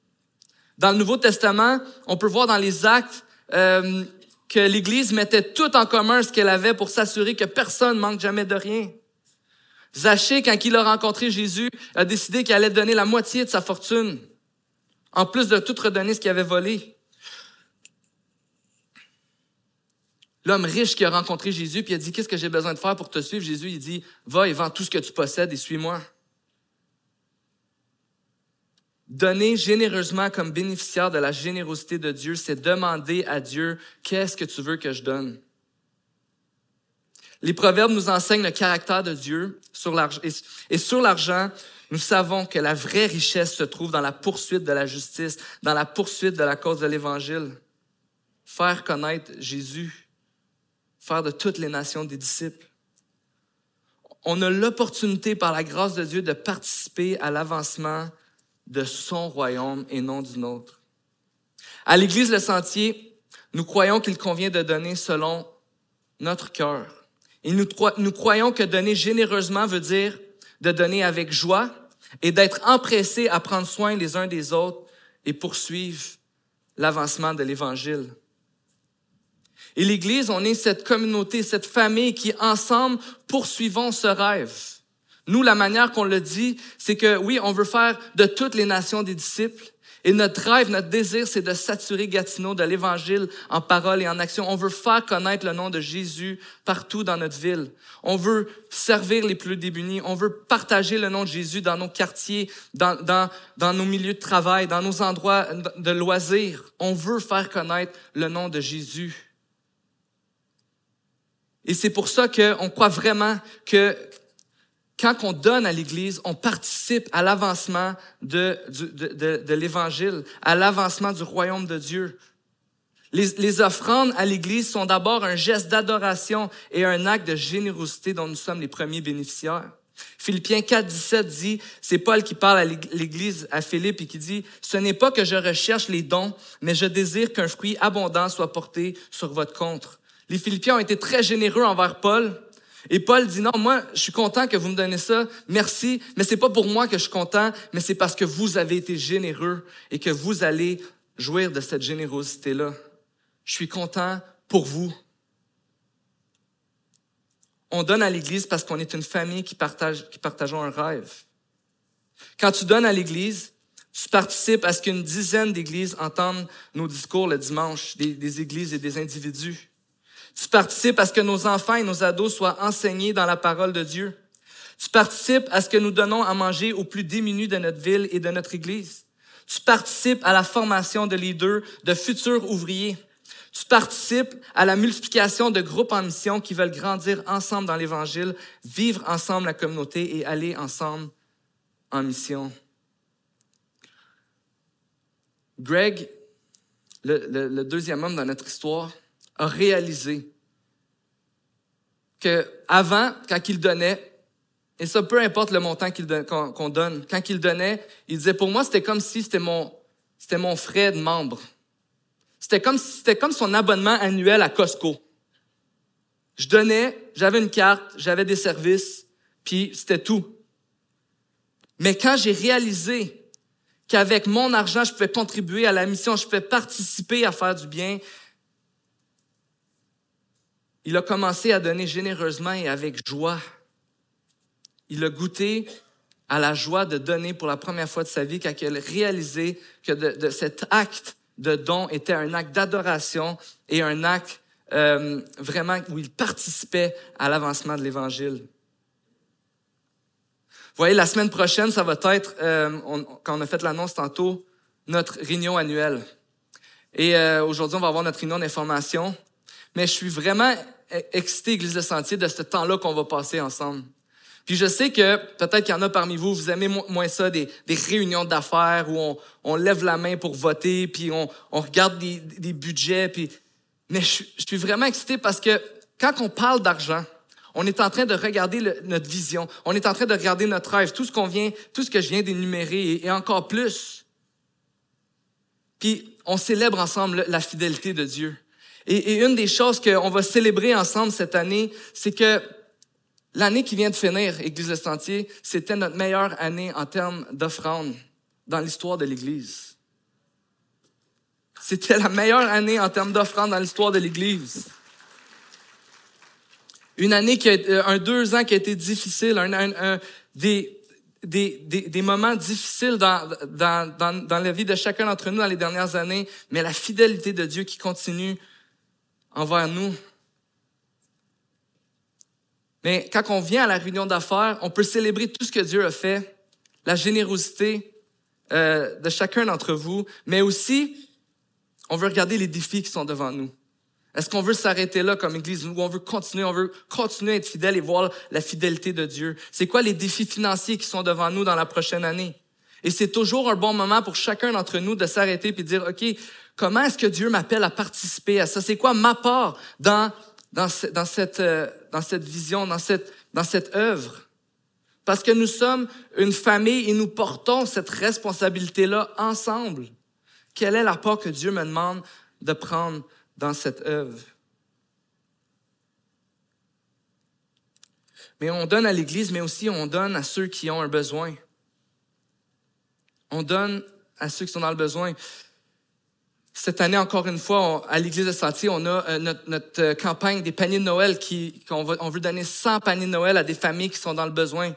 Dans le Nouveau Testament, on peut voir dans les actes euh, que l'Église mettait tout en commun ce qu'elle avait pour s'assurer que personne manque jamais de rien. Zachée, quand il a rencontré Jésus, a décidé qu'il allait donner la moitié de sa fortune, en plus de tout redonner ce qu'il avait volé. L'homme riche qui a rencontré Jésus, puis a dit, qu'est-ce que j'ai besoin de faire pour te suivre? Jésus, il dit, va et vends tout ce que tu possèdes et suis-moi. Donner généreusement comme bénéficiaire de la générosité de Dieu, c'est demander à Dieu, qu'est-ce que tu veux que je donne? Les proverbes nous enseignent le caractère de Dieu sur et sur l'argent. Nous savons que la vraie richesse se trouve dans la poursuite de la justice, dans la poursuite de la cause de l'Évangile. Faire connaître Jésus, faire de toutes les nations des disciples. On a l'opportunité par la grâce de Dieu de participer à l'avancement de son royaume et non du nôtre. À l'Église Le Sentier, nous croyons qu'il convient de donner selon notre cœur. Et nous, nous croyons que donner généreusement veut dire de donner avec joie et d'être empressé à prendre soin les uns des autres et poursuivre l'avancement de l'Évangile. Et l'Église, on est cette communauté, cette famille qui, ensemble, poursuivons ce rêve. Nous, la manière qu'on le dit, c'est que oui, on veut faire de toutes les nations des disciples. Et notre rêve, notre désir, c'est de saturer Gatineau de l'Évangile en parole et en action. On veut faire connaître le nom de Jésus partout dans notre ville. On veut servir les plus débunis. On veut partager le nom de Jésus dans nos quartiers, dans, dans, dans nos milieux de travail, dans nos endroits de loisirs. On veut faire connaître le nom de Jésus. Et c'est pour ça qu'on croit vraiment que quand on donne à l'Église, on participe à l'avancement de, l'Évangile, à l'avancement du royaume de Dieu. Les, les offrandes à l'Église sont d'abord un geste d'adoration et un acte de générosité dont nous sommes les premiers bénéficiaires. Philippiens 4, 17 dit, c'est Paul qui parle à l'Église, à Philippe, et qui dit, ce n'est pas que je recherche les dons, mais je désire qu'un fruit abondant soit porté sur votre compte. Les Philippiens ont été très généreux envers Paul. Et Paul dit non, moi, je suis content que vous me donnez ça, merci, mais c'est pas pour moi que je suis content, mais c'est parce que vous avez été généreux et que vous allez jouir de cette générosité-là. Je suis content pour vous. On donne à l'Église parce qu'on est une famille qui partage, qui partageons un rêve. Quand tu donnes à l'Église, tu participes à ce qu'une dizaine d'églises entendent nos discours le dimanche, des, des églises et des individus. Tu participes à ce que nos enfants et nos ados soient enseignés dans la parole de Dieu. Tu participes à ce que nous donnons à manger aux plus démunis de notre ville et de notre Église. Tu participes à la formation de leaders, de futurs ouvriers. Tu participes à la multiplication de groupes en mission qui veulent grandir ensemble dans l'Évangile, vivre ensemble la communauté et aller ensemble en mission. Greg, le, le deuxième homme dans notre histoire, a réalisé que avant, quand il donnait, et ça, peu importe le montant qu'on donne, quand il donnait, il disait, pour moi, c'était comme si c'était mon, c'était mon frais de membre. C'était comme, c'était comme son abonnement annuel à Costco. Je donnais, j'avais une carte, j'avais des services, puis c'était tout. Mais quand j'ai réalisé qu'avec mon argent, je pouvais contribuer à la mission, je pouvais participer à faire du bien, il a commencé à donner généreusement et avec joie. Il a goûté à la joie de donner pour la première fois de sa vie quand il a réalisé que de, cet acte de don était un acte d'adoration et un acte euh, vraiment où il participait à l'avancement de l'Évangile. Vous voyez, la semaine prochaine, ça va être, euh, quand on a fait l'annonce tantôt, notre réunion annuelle. Et euh, aujourd'hui, on va avoir notre réunion d'information mais je suis vraiment excité, Église de Sentier, de ce temps-là qu'on va passer ensemble. Puis je sais que peut-être qu'il y en a parmi vous, vous aimez moins ça, des, réunions d'affaires où on, lève la main pour voter, puis on, regarde des, budgets. Puis... Mais je, suis vraiment excité parce que quand on parle d'argent, on est en train de regarder notre vision, on est en train de regarder notre rêve, tout ce qu'on vient, tout ce que je viens d'énumérer et encore plus. Puis on célèbre ensemble la fidélité de Dieu. Et, une des choses qu'on va célébrer ensemble cette année, c'est que l'année qui vient de finir, Église de Sentier, c'était notre meilleure année en termes d'offrandes dans l'histoire de l'Église. C'était la meilleure année en termes d'offrandes dans l'histoire de l'Église. une année qui a, euh, un deux ans qui a été difficile, un, un, des, des, des, des, moments difficiles dans, dans, dans la vie de chacun d'entre nous dans les dernières années, mais la fidélité de Dieu qui continue envers nous. Mais quand on vient à la réunion d'affaires, on peut célébrer tout ce que Dieu a fait, la générosité euh, de chacun d'entre vous, mais aussi, on veut regarder les défis qui sont devant nous. Est-ce qu'on veut s'arrêter là comme Église ou on veut continuer, on veut continuer à être fidèle et voir la fidélité de Dieu? C'est quoi les défis financiers qui sont devant nous dans la prochaine année? Et c'est toujours un bon moment pour chacun d'entre nous de s'arrêter de dire, OK, comment est-ce que Dieu m'appelle à participer à ça? C'est quoi ma part euh, dans cette vision, dans cette, dans cette œuvre? Parce que nous sommes une famille et nous portons cette responsabilité-là ensemble. Quelle est la part que Dieu me demande de prendre dans cette œuvre? Mais on donne à l'Église, mais aussi on donne à ceux qui ont un besoin. On donne à ceux qui sont dans le besoin. Cette année, encore une fois, à l'Église de Sentier, on a euh, notre, euh, campagne des paniers de Noël qui, on, on veut donner 100 paniers de Noël à des familles qui sont dans le besoin.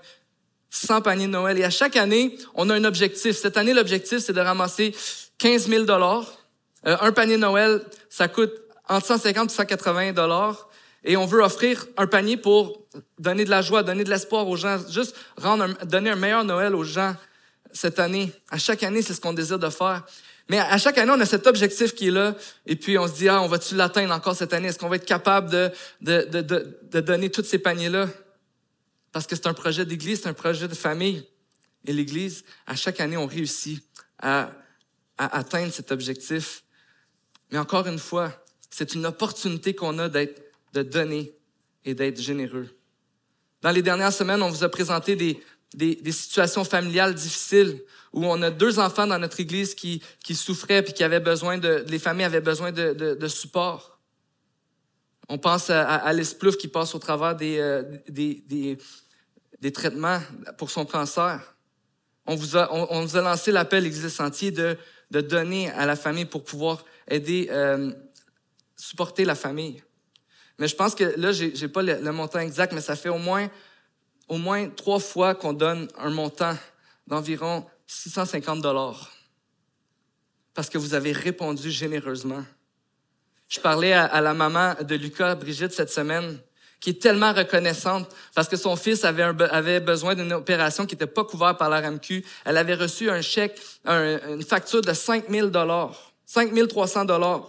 100 paniers de Noël. Et à chaque année, on a un objectif. Cette année, l'objectif, c'est de ramasser 15 000 dollars euh, un panier Noël, ça coûte entre 150 et 180 dollars. Et on veut offrir un panier pour donner de la joie, donner de l'espoir aux gens, juste rendre donner un meilleur Noël aux gens cette année. À chaque année, c'est ce qu'on désire de faire. Mais à chaque année, on a cet objectif qui est là, et puis on se dit, ah, on va-tu l'atteindre encore cette année? Est-ce qu'on va être capable de, de, de, de donner tous ces paniers-là? Parce que c'est un projet d'église, c'est un projet de famille. Et l'église, à chaque année, on réussit à, à atteindre cet objectif. Mais encore une fois, c'est une opportunité qu'on a d'être, de donner et d'être généreux. Dans les dernières semaines, on vous a présenté des, des, des, situations familiales difficiles où on a deux enfants dans notre église qui, qui souffraient puis qui avaient besoin de, les familles avaient besoin de, de, de support. On pense à, à Alice qui passe au travers des, euh, des, des, des, traitements pour son cancer. On vous a, on, on a lancé l'appel, l'Église Sentier, de, de donner à la famille pour pouvoir aider, euh, supporter la famille. Mais je pense que là, j'ai, n'ai pas le, montant exact, mais ça fait au moins, au moins trois fois qu'on donne un montant d'environ 650 dollars. Parce que vous avez répondu généreusement. Je parlais à, la maman de Lucas, Brigitte, cette semaine, qui est tellement reconnaissante parce que son fils avait, besoin d'une opération qui n'était pas couverte par la RAMQ. Elle avait reçu un chèque, une facture de 5 000 dollars. 5300 dollars.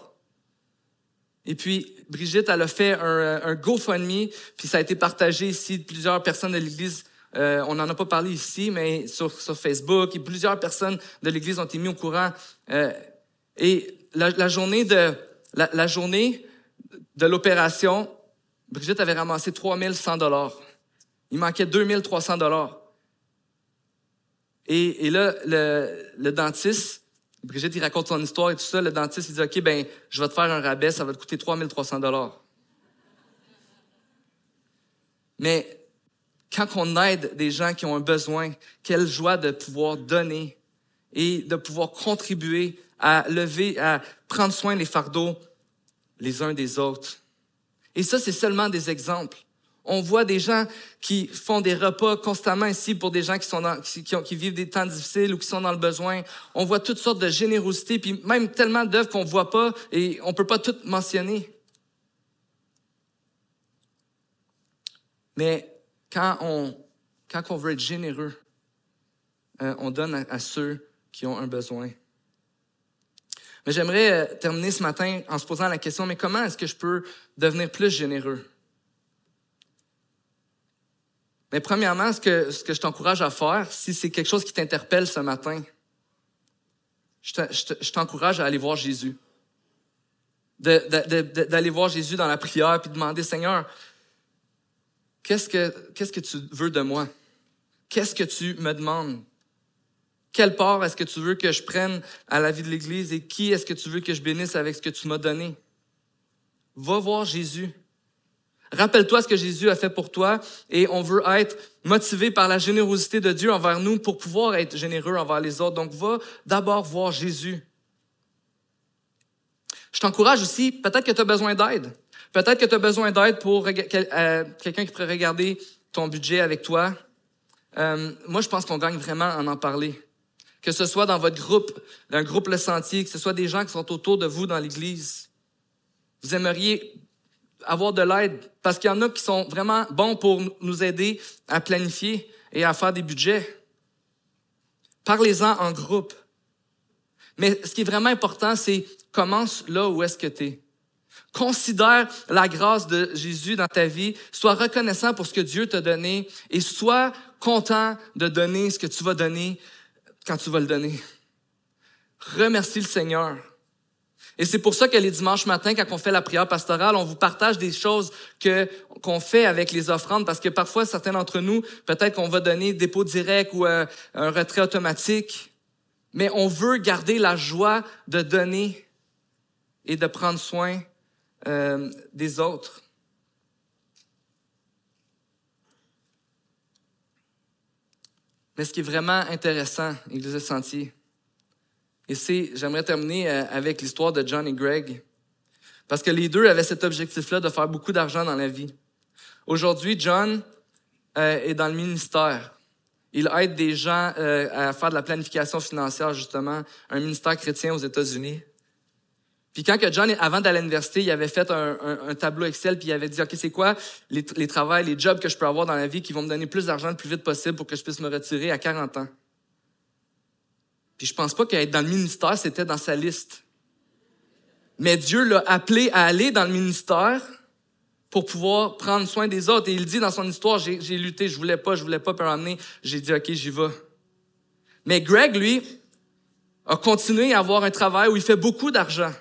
Et puis, Brigitte, elle a fait un, un GoFundMe, puis ça a été partagé ici de plusieurs personnes de l'Église. Euh, on n'en a pas parlé ici, mais sur, Facebook, plusieurs personnes de l'Église ont été mis au courant. Euh, et la, journée de la, journée de l'opération, Brigitte avait ramassé 3100 dollars. Il manquait 2300 dollars. Et, et là, le, le dentiste, Brigitte, il raconte son histoire et tout ça. Le dentiste, il dit, OK, ben, je vais te faire un rabais, ça va te coûter 3300 dollars. Mais quand on aide des gens qui ont un besoin, quelle joie de pouvoir donner et de pouvoir contribuer à lever, à prendre soin des fardeaux les uns des autres. Et ça, c'est seulement des exemples. On voit des gens qui font des repas constamment ici pour des gens qui, sont qui, vivent des temps difficiles ou qui sont dans le besoin. On voit toutes sortes de générosité, puis même tellement d'œuvres qu'on voit pas et on peut pas toutes mentionner. Mais quand on, veut être généreux, euh, on donne à, ceux qui ont un besoin. Mais j'aimerais euh, terminer ce matin en se posant la question, mais comment est-ce que je peux devenir plus généreux? Mais premièrement, ce que, ce que je t'encourage à faire, si c'est quelque chose qui t'interpelle ce matin, je t'encourage à aller voir Jésus. D'aller voir Jésus dans la prière puis demander, Seigneur, qu'est-ce que, qu'est-ce que tu veux de moi? Qu'est-ce que tu me demandes? Quelle part est-ce que tu veux que je prenne à la vie de l'Église et qui est-ce que tu veux que je bénisse avec ce que tu m'as donné? Va voir Jésus. Rappelle-toi ce que Jésus a fait pour toi et on veut être motivé par la générosité de Dieu envers nous pour pouvoir être généreux envers les autres. Donc, va d'abord voir Jésus. Je t'encourage aussi, peut-être que tu as besoin d'aide. Peut-être que tu as besoin d'aide pour euh, quelqu'un qui pourrait regarder ton budget avec toi. Euh, moi, je pense qu'on gagne vraiment en en parler. Que ce soit dans votre groupe, un groupe Le Sentier, que ce soit des gens qui sont autour de vous dans l'Église. Vous aimeriez avoir de l'aide parce qu'il y en a qui sont vraiment bons pour nous aider à planifier et à faire des budgets. Parlez-en en groupe. Mais ce qui est vraiment important, c'est commence là où est-ce que tu es. Considère la grâce de Jésus dans ta vie. Sois reconnaissant pour ce que Dieu t'a donné et sois content de donner ce que tu vas donner quand tu vas le donner. Remercie le Seigneur. Et c'est pour ça que les dimanches matins, quand on fait la prière pastorale, on vous partage des choses que qu'on fait avec les offrandes, parce que parfois, certains d'entre nous, peut-être qu'on va donner dépôt direct ou euh, un retrait automatique, mais on veut garder la joie de donner et de prendre soin euh, des autres. Mais ce qui est vraiment intéressant, Église Sentier, et c'est, j'aimerais terminer euh, avec l'histoire de John et Greg, parce que les deux avaient cet objectif-là de faire beaucoup d'argent dans la vie. Aujourd'hui, John euh, est dans le ministère. Il aide des gens à faire de la planification financière, justement, un ministère chrétien aux États-Unis. Puis quand que John, avant d'aller à l'université, il avait fait un, tableau Excel, puis il avait dit, OK, c'est quoi les, les travails, les jobs que je peux avoir dans la vie qui vont me donner plus d'argent le plus vite possible pour que je puisse me retirer à 40 ans? Puis je pense pas qu'être dans le ministère, c'était dans sa liste. Mais Dieu l'a appelé à aller dans le ministère pour pouvoir prendre soin des autres. Et il dit dans son histoire, j'ai lutté, je voulais pas, je voulais pas permettre. J'ai dit, OK, j'y vais. Mais Greg, lui, a continué à avoir un travail où il fait beaucoup d'argent.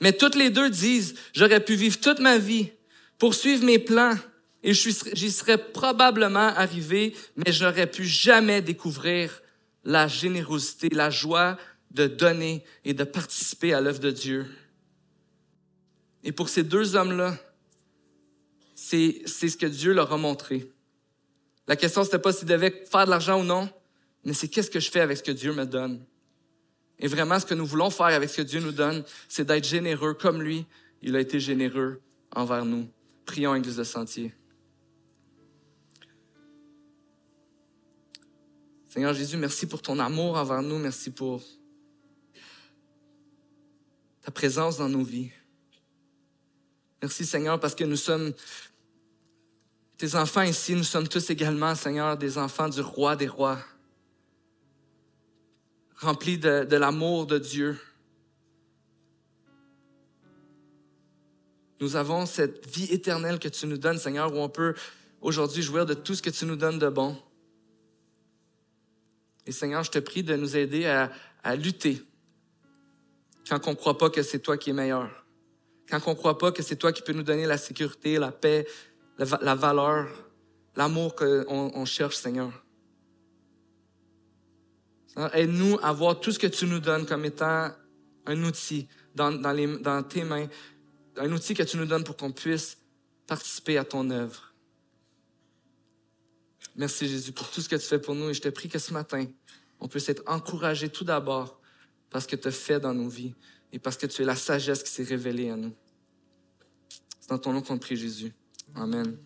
Mais toutes les deux disent, j'aurais pu vivre toute ma vie, poursuivre mes plans, et j'y serais probablement arrivé, mais je n'aurais pu jamais découvrir la générosité, la joie de donner et de participer à l'œuvre de Dieu. Et pour ces deux hommes-là, c'est ce que Dieu leur a montré. La question, c'était pas s'ils devaient faire de l'argent ou non, mais c'est qu'est-ce que je fais avec ce que Dieu me donne. Et vraiment, ce que nous voulons faire avec ce que Dieu nous donne, c'est d'être généreux comme lui. Il a été généreux envers nous. Prions, Église de Sentier. Seigneur Jésus, merci pour ton amour envers nous. Merci pour ta présence dans nos vies. Merci Seigneur parce que nous sommes tes enfants ici. Nous sommes tous également, Seigneur, des enfants du roi des rois, remplis de, l'amour de Dieu. Nous avons cette vie éternelle que tu nous donnes, Seigneur, où on peut aujourd'hui jouir de tout ce que tu nous donnes de bon. Et Seigneur, je te prie de nous aider à, lutter quand on ne croit pas que c'est toi qui es meilleur, quand on ne croit pas que c'est toi qui peux nous donner la sécurité, la paix, la, valeur, l'amour qu'on on cherche, Seigneur. Aide-nous à voir tout ce que tu nous donnes comme étant un outil dans, tes mains, un outil que tu nous donnes pour qu'on puisse participer à ton œuvre. Merci Jésus pour tout ce que tu fais pour nous et je te prie que ce matin, on puisse être encouragé tout d'abord parce que tu as fait dans nos vies et parce que tu es la sagesse qui s'est révélée à nous. C'est dans ton nom qu'on prie Jésus. Amen.